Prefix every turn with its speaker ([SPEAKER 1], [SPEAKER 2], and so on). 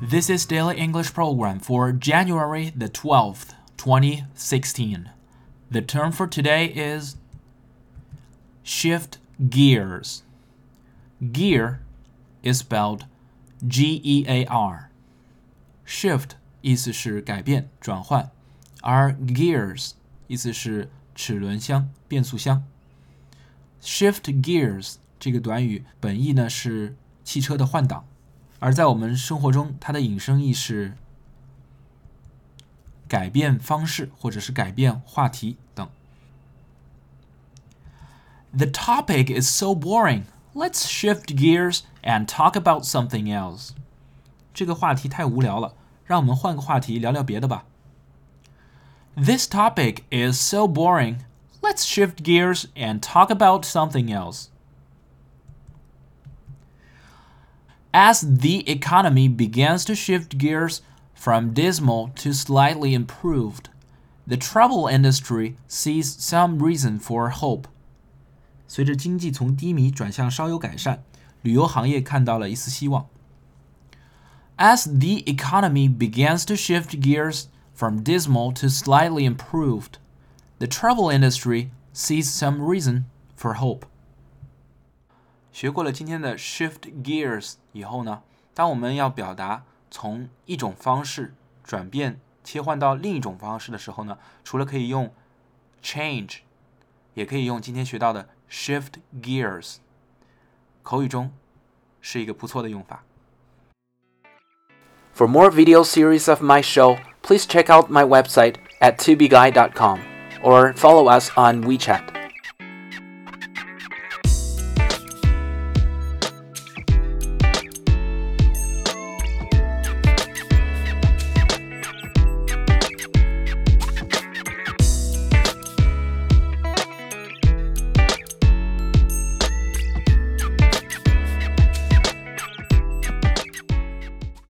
[SPEAKER 1] This is Daily English Program for January the 12th, 2016. The term for today is shift gears. Gear is spelled G E A R. Shift 意思是改变、转换，而 gears 意思是齿轮箱、变速箱。Shift gears 这个短语本意呢是汽车的换挡。 而在我们生活中，它的引申义是改变方式，或者是改变话题等。The topic is so boring. Let's shift gears and talk about something else. 这个话题太无聊了，让我们换个话题聊聊别的吧。This topic is so boring. Let's shift gears and talk about something else. As the economy begins to shift gears from dismal to slightly improved, the travel industry sees some reason for hope. 随着经济从低迷转向稍有改善，旅游行业看到了一丝希望。As the economy begins to shift gears from dismal to slightly improved, the travel industry sees some reason for hope. 学过了今天的 shift gears 以后呢，当我们要表达从一种方式转变切换到另一种方式的时候呢，除了可以用 change，也可以用今天学到的 shift gears，口语中是一个不错的用法。For more video series of my show, please check out my website at tubeguy.com or follow us on WeChat.